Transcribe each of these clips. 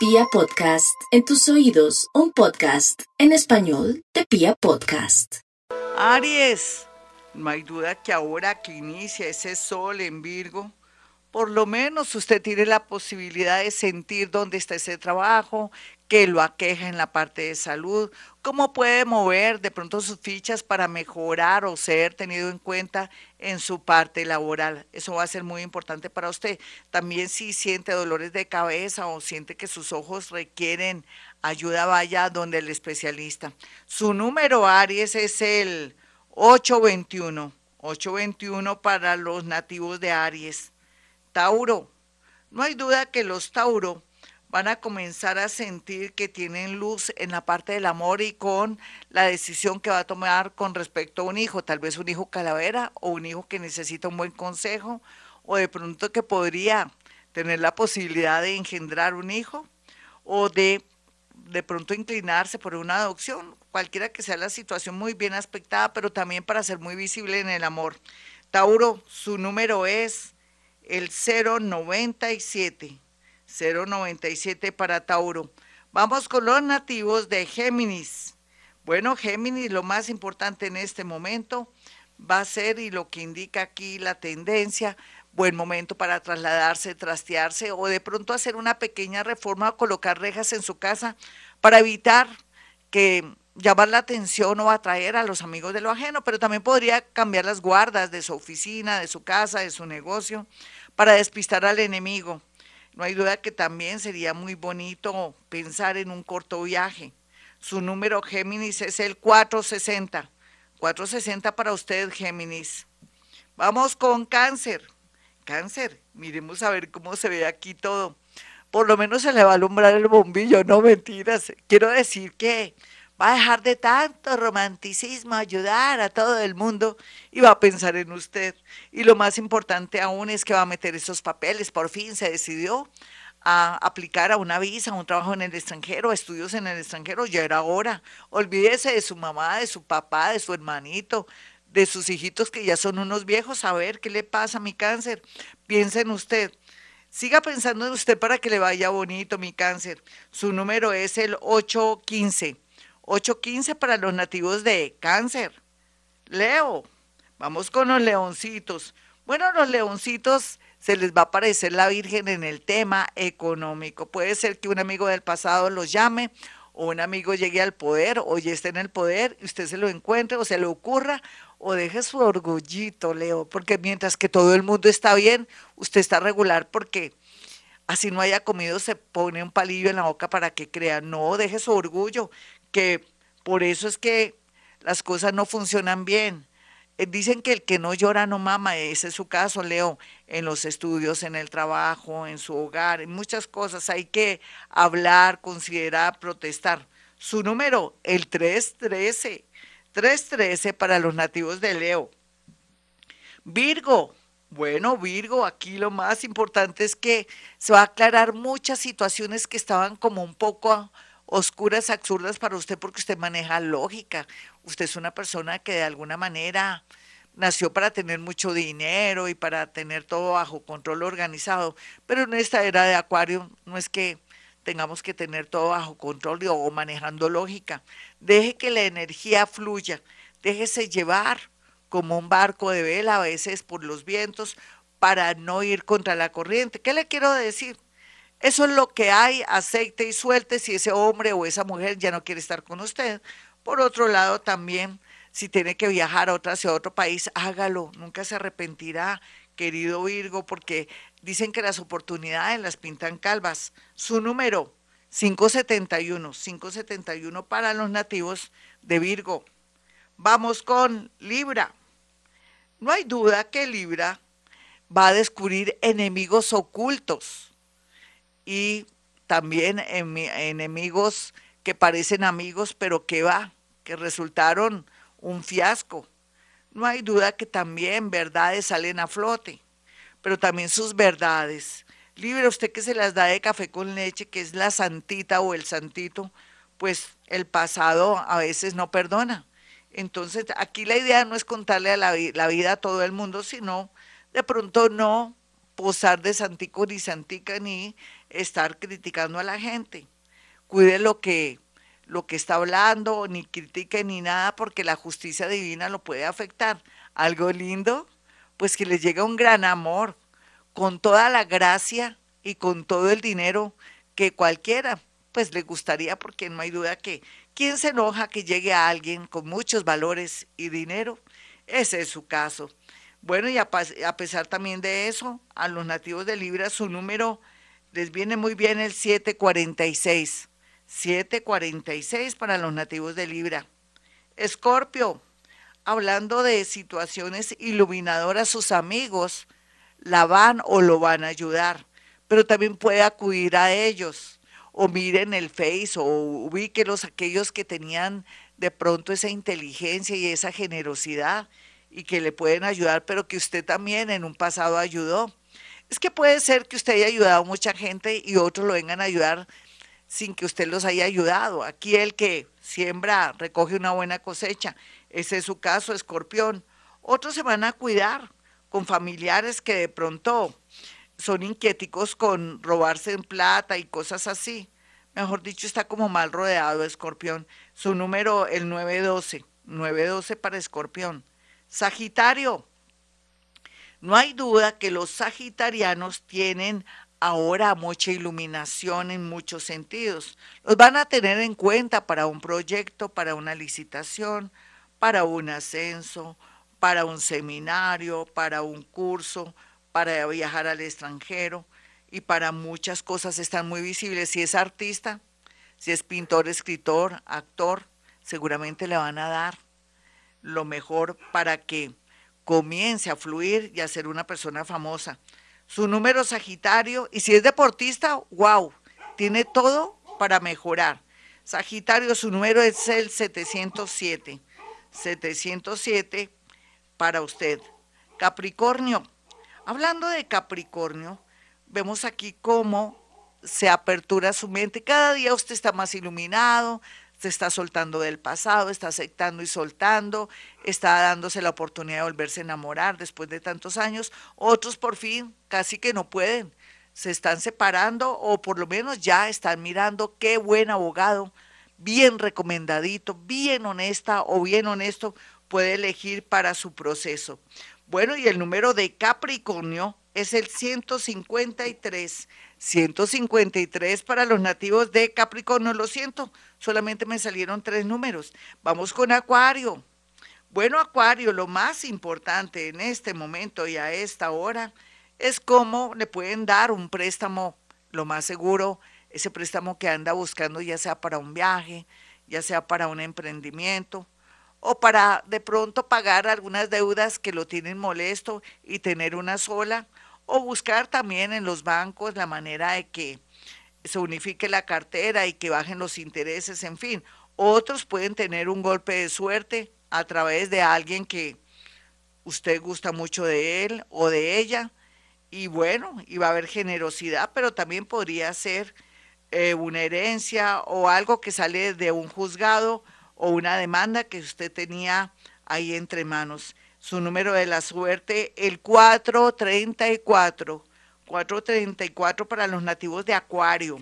Pia Podcast, en tus oídos, un podcast en español de Pia Podcast. Aries, no hay duda que ahora que inicia ese sol en Virgo, por lo menos usted tiene la posibilidad de sentir dónde está ese trabajo, qué lo aqueja en la parte de salud, cómo puede mover de pronto sus fichas para mejorar o ser tenido en cuenta en su parte laboral. Eso va a ser muy importante para usted. También si siente dolores de cabeza o siente que sus ojos requieren ayuda, vaya donde el especialista. Su número Aries es el 821. 821 para los nativos de Aries. Tauro. No hay duda que los Tauro van a comenzar a sentir que tienen luz en la parte del amor y con la decisión que va a tomar con respecto a un hijo, tal vez un hijo calavera o un hijo que necesita un buen consejo o de pronto que podría tener la posibilidad de engendrar un hijo o de de pronto inclinarse por una adopción, cualquiera que sea la situación muy bien aspectada, pero también para ser muy visible en el amor. Tauro, su número es el 097. 097 para Tauro. Vamos con los nativos de Géminis. Bueno, Géminis, lo más importante en este momento va a ser, y lo que indica aquí la tendencia, buen momento para trasladarse, trastearse o de pronto hacer una pequeña reforma o colocar rejas en su casa para evitar que llamar la atención o atraer a los amigos de lo ajeno, pero también podría cambiar las guardas de su oficina, de su casa, de su negocio, para despistar al enemigo. No hay duda que también sería muy bonito pensar en un corto viaje. Su número Géminis es el 460. 460 para usted, Géminis. Vamos con cáncer. Cáncer, miremos a ver cómo se ve aquí todo. Por lo menos se le va a alumbrar el bombillo, no mentiras. Quiero decir que va a dejar de tanto romanticismo, ayudar a todo el mundo y va a pensar en usted. Y lo más importante aún es que va a meter esos papeles. Por fin se decidió a aplicar a una visa, a un trabajo en el extranjero, a estudios en el extranjero, ya era hora. Olvídese de su mamá, de su papá, de su hermanito, de sus hijitos que ya son unos viejos. A ver qué le pasa a mi cáncer. Piensa en usted. Siga pensando en usted para que le vaya bonito, mi cáncer. Su número es el 815. 8.15 para los nativos de cáncer. Leo, vamos con los leoncitos. Bueno, los leoncitos se les va a aparecer la Virgen en el tema económico. Puede ser que un amigo del pasado los llame o un amigo llegue al poder o ya esté en el poder y usted se lo encuentre o se le ocurra o deje su orgullito, Leo, porque mientras que todo el mundo está bien, usted está regular porque así no haya comido se pone un palillo en la boca para que crea. No, deje su orgullo, que por eso es que las cosas no funcionan bien. Eh, dicen que el que no llora no mama, ese es su caso, Leo, en los estudios, en el trabajo, en su hogar, en muchas cosas. Hay que hablar, considerar, protestar. Su número, el 313. 313 para los nativos de Leo. Virgo. Bueno, Virgo, aquí lo más importante es que se va a aclarar muchas situaciones que estaban como un poco oscuras, absurdas para usted porque usted maneja lógica. Usted es una persona que de alguna manera nació para tener mucho dinero y para tener todo bajo control organizado, pero en esta era de Acuario no es que tengamos que tener todo bajo control o manejando lógica. Deje que la energía fluya, déjese llevar como un barco de vela a veces por los vientos para no ir contra la corriente. ¿Qué le quiero decir? Eso es lo que hay, aceite y suelte si ese hombre o esa mujer ya no quiere estar con usted. Por otro lado, también, si tiene que viajar a otra hacia otro país, hágalo, nunca se arrepentirá, querido Virgo, porque dicen que las oportunidades las pintan calvas. Su número, 571, 571 para los nativos de Virgo. Vamos con Libra. No hay duda que Libra va a descubrir enemigos ocultos y también enemigos que parecen amigos, pero que va, que resultaron un fiasco. No hay duda que también verdades salen a flote, pero también sus verdades. Libre usted que se las da de café con leche, que es la santita o el santito, pues el pasado a veces no perdona. Entonces, aquí la idea no es contarle a la, la vida a todo el mundo, sino de pronto no posar de santico ni santica ni estar criticando a la gente. Cuide lo que, lo que está hablando, ni critique ni nada, porque la justicia divina lo puede afectar. Algo lindo, pues que les llega un gran amor, con toda la gracia y con todo el dinero que cualquiera pues le gustaría, porque no hay duda que quien se enoja que llegue a alguien con muchos valores y dinero, ese es su caso. Bueno, y a, pesar también de eso, a los nativos de Libra su número les viene muy bien el 746. 746 para los nativos de Libra. Escorpio, hablando de situaciones iluminadoras, sus amigos la van o lo van a ayudar, pero también puede acudir a ellos o miren el Face o ubíquelos aquellos que tenían de pronto esa inteligencia y esa generosidad y que le pueden ayudar, pero que usted también en un pasado ayudó. Es que puede ser que usted haya ayudado a mucha gente y otros lo vengan a ayudar sin que usted los haya ayudado. Aquí el que siembra recoge una buena cosecha. Ese es su caso, escorpión. Otros se van a cuidar con familiares que de pronto son inquieticos con robarse en plata y cosas así. Mejor dicho, está como mal rodeado Escorpión. Su número, el 912. 912 para Escorpión. Sagitario. No hay duda que los sagitarianos tienen ahora mucha iluminación en muchos sentidos. Los van a tener en cuenta para un proyecto, para una licitación, para un ascenso, para un seminario, para un curso, para viajar al extranjero y para muchas cosas están muy visibles. Si es artista, si es pintor, escritor, actor, seguramente le van a dar lo mejor para que comience a fluir y a ser una persona famosa. Su número Sagitario, y si es deportista, wow, tiene todo para mejorar. Sagitario, su número es el 707. 707 para usted. Capricornio, Hablando de Capricornio, vemos aquí cómo se apertura su mente. Cada día usted está más iluminado, se está soltando del pasado, está aceptando y soltando, está dándose la oportunidad de volverse a enamorar después de tantos años. Otros por fin casi que no pueden, se están separando o por lo menos ya están mirando qué buen abogado, bien recomendadito, bien honesta o bien honesto puede elegir para su proceso. Bueno, y el número de Capricornio es el 153. 153 para los nativos de Capricornio. Lo siento, solamente me salieron tres números. Vamos con Acuario. Bueno, Acuario, lo más importante en este momento y a esta hora es cómo le pueden dar un préstamo, lo más seguro, ese préstamo que anda buscando ya sea para un viaje, ya sea para un emprendimiento, o para de pronto pagar algunas deudas que lo tienen molesto y tener una sola, o buscar también en los bancos la manera de que se unifique la cartera y que bajen los intereses, en fin. Otros pueden tener un golpe de suerte a través de alguien que usted gusta mucho de él o de ella, y bueno, y va a haber generosidad, pero también podría ser eh, una herencia o algo que sale de un juzgado o una demanda que usted tenía ahí entre manos. Su número de la suerte, el 434. 434 para los nativos de Acuario.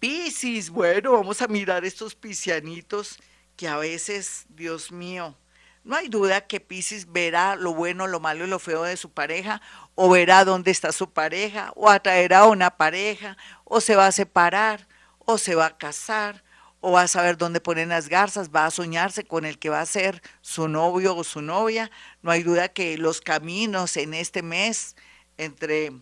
Piscis, bueno, vamos a mirar estos piscianitos que a veces, Dios mío, no hay duda que Piscis verá lo bueno, lo malo y lo feo de su pareja, o verá dónde está su pareja, o atraerá a una pareja, o se va a separar, o se va a casar, o va a saber dónde ponen las garzas, va a soñarse con el que va a ser su novio o su novia. No hay duda que los caminos en este mes, entre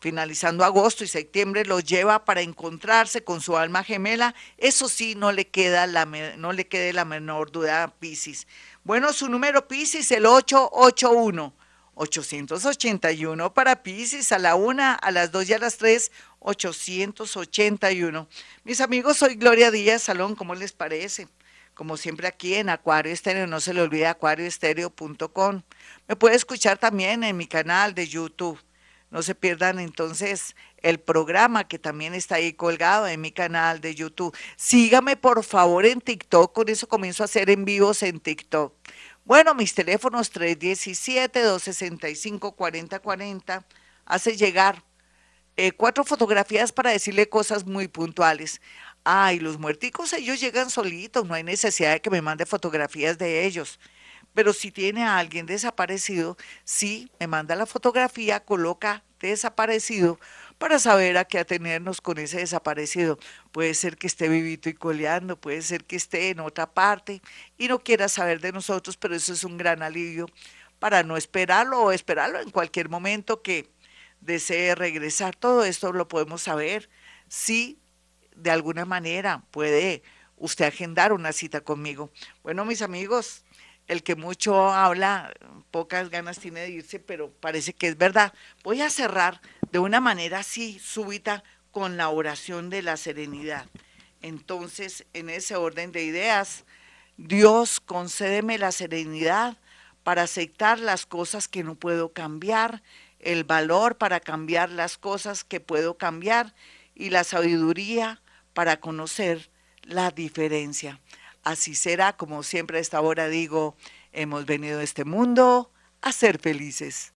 finalizando agosto y septiembre, los lleva para encontrarse con su alma gemela. Eso sí, no le queda la, no le quede la menor duda a Piscis. Bueno, su número Piscis, el 881. 881 para Piscis a la una, a las dos y a las tres, 881. Mis amigos, soy Gloria Díaz Salón, ¿cómo les parece? Como siempre aquí en Acuario Estéreo, no se le olvide acuarioestéreo.com. Me puede escuchar también en mi canal de YouTube. No se pierdan entonces el programa que también está ahí colgado en mi canal de YouTube. Sígame por favor en TikTok, con eso comienzo a hacer en vivos en TikTok. Bueno, mis teléfonos 317-265-4040 hace llegar eh, cuatro fotografías para decirle cosas muy puntuales. Ay, los muerticos, ellos llegan solitos, no hay necesidad de que me mande fotografías de ellos. Pero si tiene a alguien desaparecido, sí, me manda la fotografía, coloca desaparecido para saber a qué atenernos con ese desaparecido. Puede ser que esté vivito y coleando, puede ser que esté en otra parte y no quiera saber de nosotros, pero eso es un gran alivio para no esperarlo o esperarlo en cualquier momento que desee regresar. Todo esto lo podemos saber si de alguna manera puede usted agendar una cita conmigo. Bueno, mis amigos, el que mucho habla, pocas ganas tiene de irse, pero parece que es verdad. Voy a cerrar de una manera así súbita con la oración de la serenidad. Entonces, en ese orden de ideas, Dios concédeme la serenidad para aceptar las cosas que no puedo cambiar, el valor para cambiar las cosas que puedo cambiar y la sabiduría para conocer la diferencia. Así será, como siempre a esta hora digo, hemos venido a este mundo a ser felices.